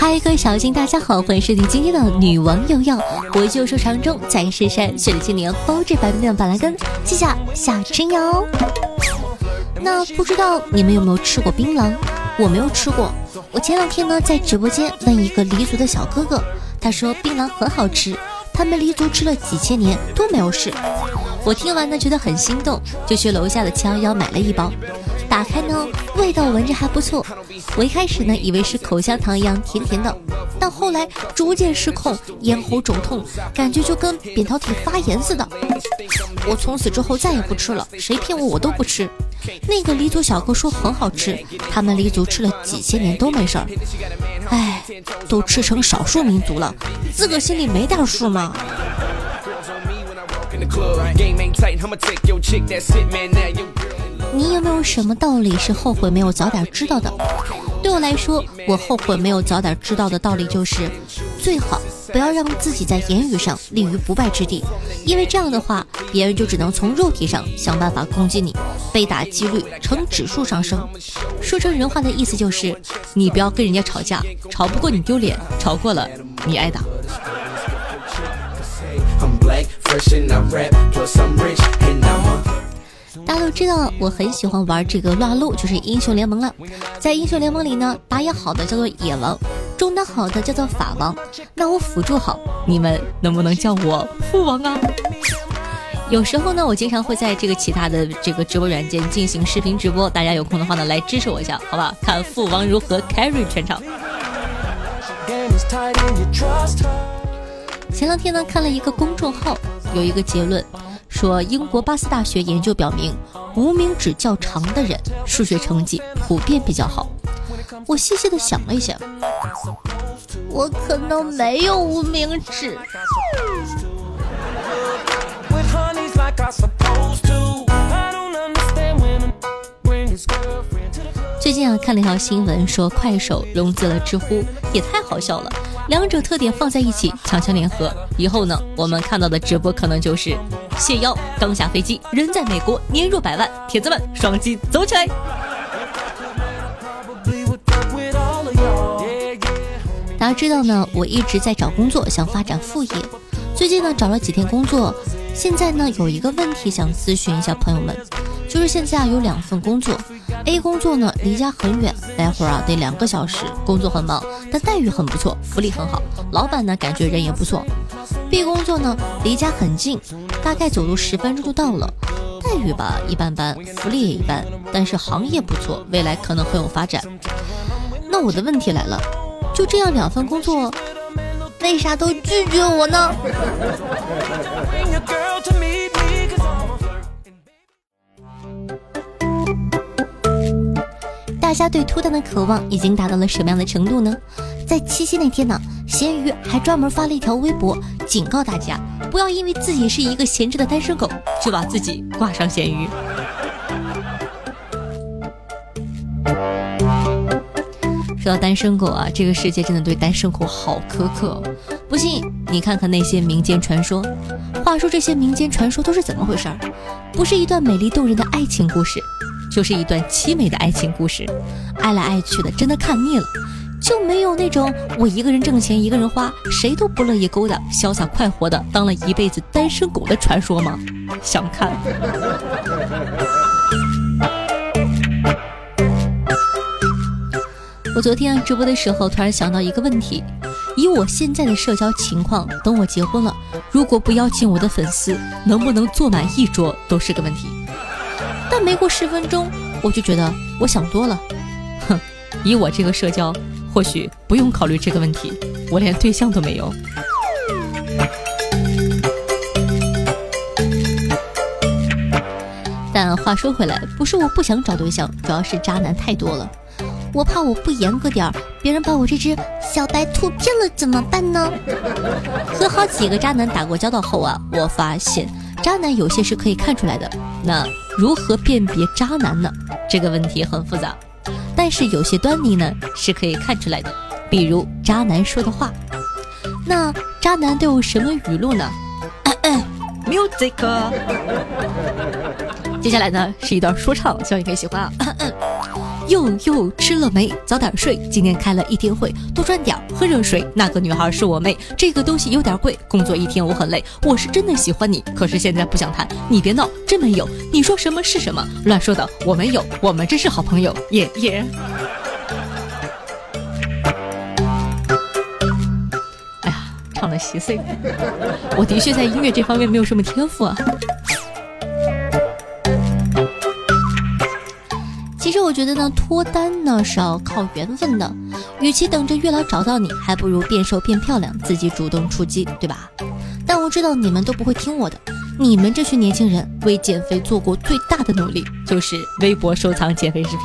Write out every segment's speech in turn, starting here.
嗨，各位小新，大家好，欢迎收听今天的女王有药，我就说长中在深山雪里青年包治百病的板蓝根，谢谢夏春瑶。那不知道你们有没有吃过槟榔？我没有吃过。我前两天呢在直播间问一个黎族的小哥哥，他说槟榔很好吃，他们黎族吃了几千年都没有事。我听完呢觉得很心动，就去楼下的七幺幺买了一包。打开呢，味道闻着还不错。我一开始呢以为是口香糖一样甜甜的，但后来逐渐失控，咽喉肿痛，感觉就跟扁桃体发炎似的。我从此之后再也不吃了，谁骗我我都不吃。那个黎族小哥说很好吃，他们黎族吃了几千年都没事儿。唉，都吃成少数民族了，自个心里没点数吗？你有没有什么道理是后悔没有早点知道的？对我来说，我后悔没有早点知道的道理就是，最好不要让自己在言语上立于不败之地，因为这样的话，别人就只能从肉体上想办法攻击你，被打几率呈指数上升。说成人话的意思就是，你不要跟人家吵架，吵不过你丢脸，吵过了你挨打。大家都知道，我很喜欢玩这个撸啊撸，就是英雄联盟了。在英雄联盟里呢，打野好的叫做野王，中单好的叫做法王。那我辅助好，你们能不能叫我父王啊？有时候呢，我经常会在这个其他的这个直播软件进行视频直播，大家有空的话呢，来支持我一下，好吧？看父王如何 carry 全场。前两天呢，看了一个公众号，有一个结论，说英国巴斯大学研究表明，无名指较长的人数学成绩普遍比较好。我细细的想了一下，我可能没有无名指。最近啊，看了一条新闻，说快手融资了知乎，也太好笑了。两者特点放在一起，强强联合。以后呢，我们看到的直播可能就是谢邀刚下飞机，人在美国，年入百万。铁子们，双击走起来！大家知道呢，我一直在找工作，想发展副业。最近呢，找了几天工作，现在呢有一个问题想咨询一下朋友们，就是现在有两份工作，A 工作呢离家很远，来回啊得两个小时，工作很忙，但待遇很不错，福利很好，老板呢感觉人也不错。B 工作呢离家很近，大概走路十分钟就到了，待遇吧一般般，福利也一般，但是行业不错，未来可能很有发展。那我的问题来了，就这样两份工作，为啥都拒绝我呢？大家对脱单的渴望已经达到了什么样的程度呢？在七夕那天呢，咸鱼还专门发了一条微博，警告大家不要因为自己是一个闲置的单身狗，就把自己挂上咸鱼。说到单身狗啊，这个世界真的对单身狗好苛刻。不信你看看那些民间传说。话说这些民间传说都是怎么回事？不是一段美丽动人的爱情故事，就是一段凄美的爱情故事。爱来爱去的，真的看腻了，就没有那种我一个人挣钱一个人花，谁都不乐意勾搭，潇洒快活的当了一辈子单身狗的传说吗？想看。我昨天直播的时候，突然想到一个问题：以我现在的社交情况，等我结婚了，如果不邀请我的粉丝，能不能坐满一桌都是个问题。但没过十分钟，我就觉得我想多了。哼，以我这个社交，或许不用考虑这个问题，我连对象都没有。但话说回来，不是我不想找对象，主要是渣男太多了。我怕我不严格点儿，别人把我这只小白兔骗了怎么办呢？和好几个渣男打过交道后啊，我发现渣男有些是可以看出来的。那如何辨别渣男呢？这个问题很复杂，但是有些端倪呢是可以看出来的，比如渣男说的话。那渣男都有什么语录呢？Music。接下来呢是一段说唱，希望你可以喜欢啊。又又吃了没？早点睡。今天开了一天会，多赚点，喝热水。那个女孩是我妹，这个东西有点贵。工作一天我很累，我是真的喜欢你，可是现在不想谈。你别闹，真没有。你说什么是什么？乱说的，我没有，我们真是好朋友。耶耶。哎呀，唱的稀碎。我的确在音乐这方面没有什么天赋啊。我觉得呢，脱单呢是要靠缘分的。与其等着月老找到你，还不如变瘦变漂亮，自己主动出击，对吧？但我知道你们都不会听我的。你们这群年轻人为减肥做过最大的努力，就是微博收藏减肥视频。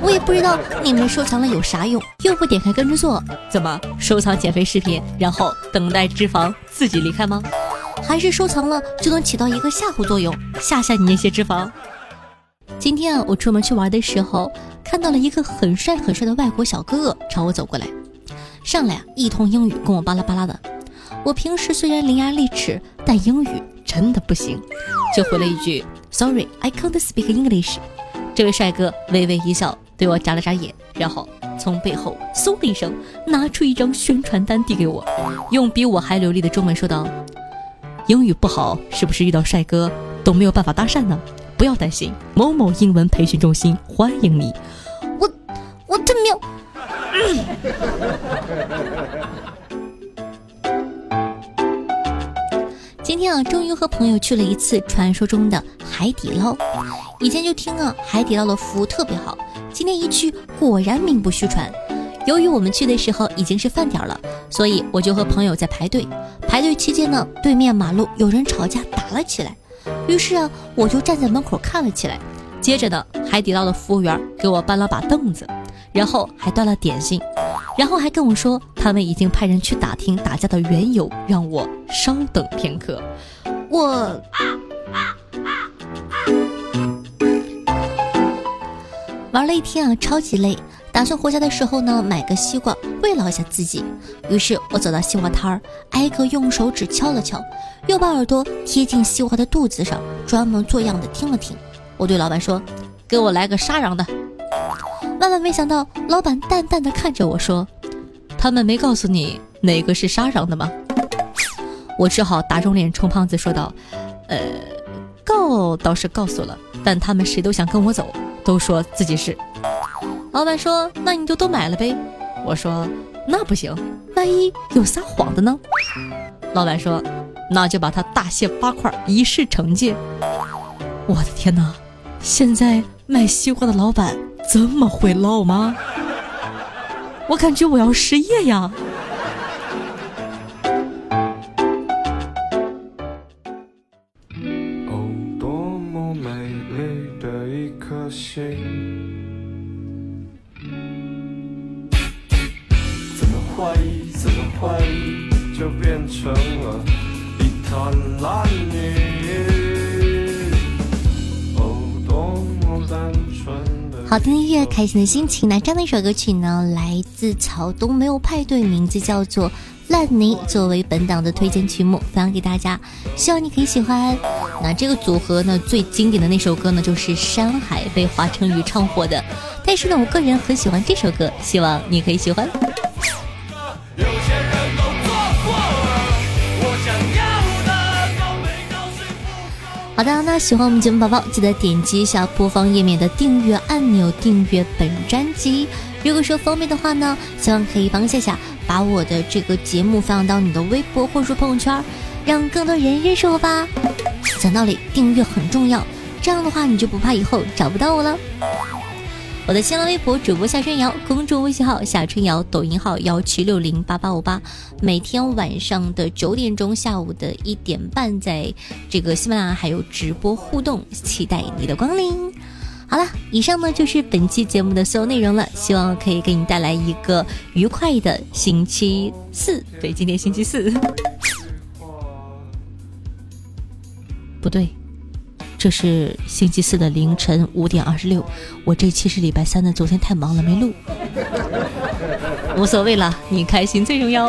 我也不知道你们收藏了有啥用，又不点开跟着做，怎么收藏减肥视频，然后等待脂肪自己离开吗？还是收藏了就能起到一个吓唬作用，吓吓你那些脂肪？今天啊，我出门去玩的时候，看到了一个很帅很帅的外国小哥哥朝我走过来，上来啊一通英语跟我巴拉巴拉的。我平时虽然伶牙俐齿，但英语真的不行，就回了一句 Sorry, I can't speak English。这位帅哥微微一笑，对我眨了眨眼，然后从背后嗖的一声拿出一张宣传单递给我，用比我还流利的中文说道：“英语不好，是不是遇到帅哥都没有办法搭讪呢？”不要担心，某某英文培训中心欢迎你。我我他喵！今天啊，终于和朋友去了一次传说中的海底捞。以前就听啊，海底捞的服务特别好。今天一去，果然名不虚传。由于我们去的时候已经是饭点了，所以我就和朋友在排队。排队期间呢，对面马路有人吵架打了起来。于是啊，我就站在门口看了起来。接着呢，海底捞的服务员给我搬了把凳子，然后还端了点心，然后还跟我说他们已经派人去打听打架的缘由，让我稍等片刻。我玩了一天啊，超级累，打算回家的时候呢，买个西瓜慰劳一下自己。于是我走到西瓜摊儿，挨个用手指敲了敲。又把耳朵贴近西瓜的肚子上，专门做样的听了听。我对老板说：“给我来个沙瓤的。”万万没想到，老板淡淡的看着我说：“他们没告诉你哪个是沙瓤的吗？”我只好打肿脸充胖子说道：“呃，告倒是告诉了，但他们谁都想跟我走，都说自己是。”老板说：“那你就都买了呗。”我说：“那不行，万一有撒谎的呢？”老板说。那就把它大卸八块，以示惩戒。我的天哪，现在卖西瓜的老板这么会唠吗？我感觉我要失业呀！哦，多么美丽的一颗心，怀疑，怎么怀疑，就变成了。好听的音乐，开心的心情。那这样的一首歌曲呢，来自草东没有派对，名字叫做《烂泥》，作为本档的推荐曲目，分享给大家，希望你可以喜欢。那这个组合呢，最经典的那首歌呢，就是《山海》，被华晨宇唱火的。但是呢，我个人很喜欢这首歌，希望你可以喜欢。好的，那喜欢我们节目宝宝，记得点击一下播放页面的订阅按钮，订阅本专辑。如果说方便的话呢，希望可以帮夏夏把我的这个节目分享到你的微博或者说朋友圈，让更多人认识我吧。讲道理，订阅很重要，这样的话你就不怕以后找不到我了。我的新浪微博主播夏春瑶，公众微信号夏春瑶，抖音号幺七六零八八五八，每天晚上的九点钟，下午的一点半，在这个喜马拉雅还有直播互动，期待你的光临。好了，以上呢就是本期节目的所有内容了，希望可以给你带来一个愉快的星期四。对，今天星期四，不对，这是星期四的凌晨五点二十六。我这期是礼拜三的，昨天太忙了没录，无所谓了，你开心最重要。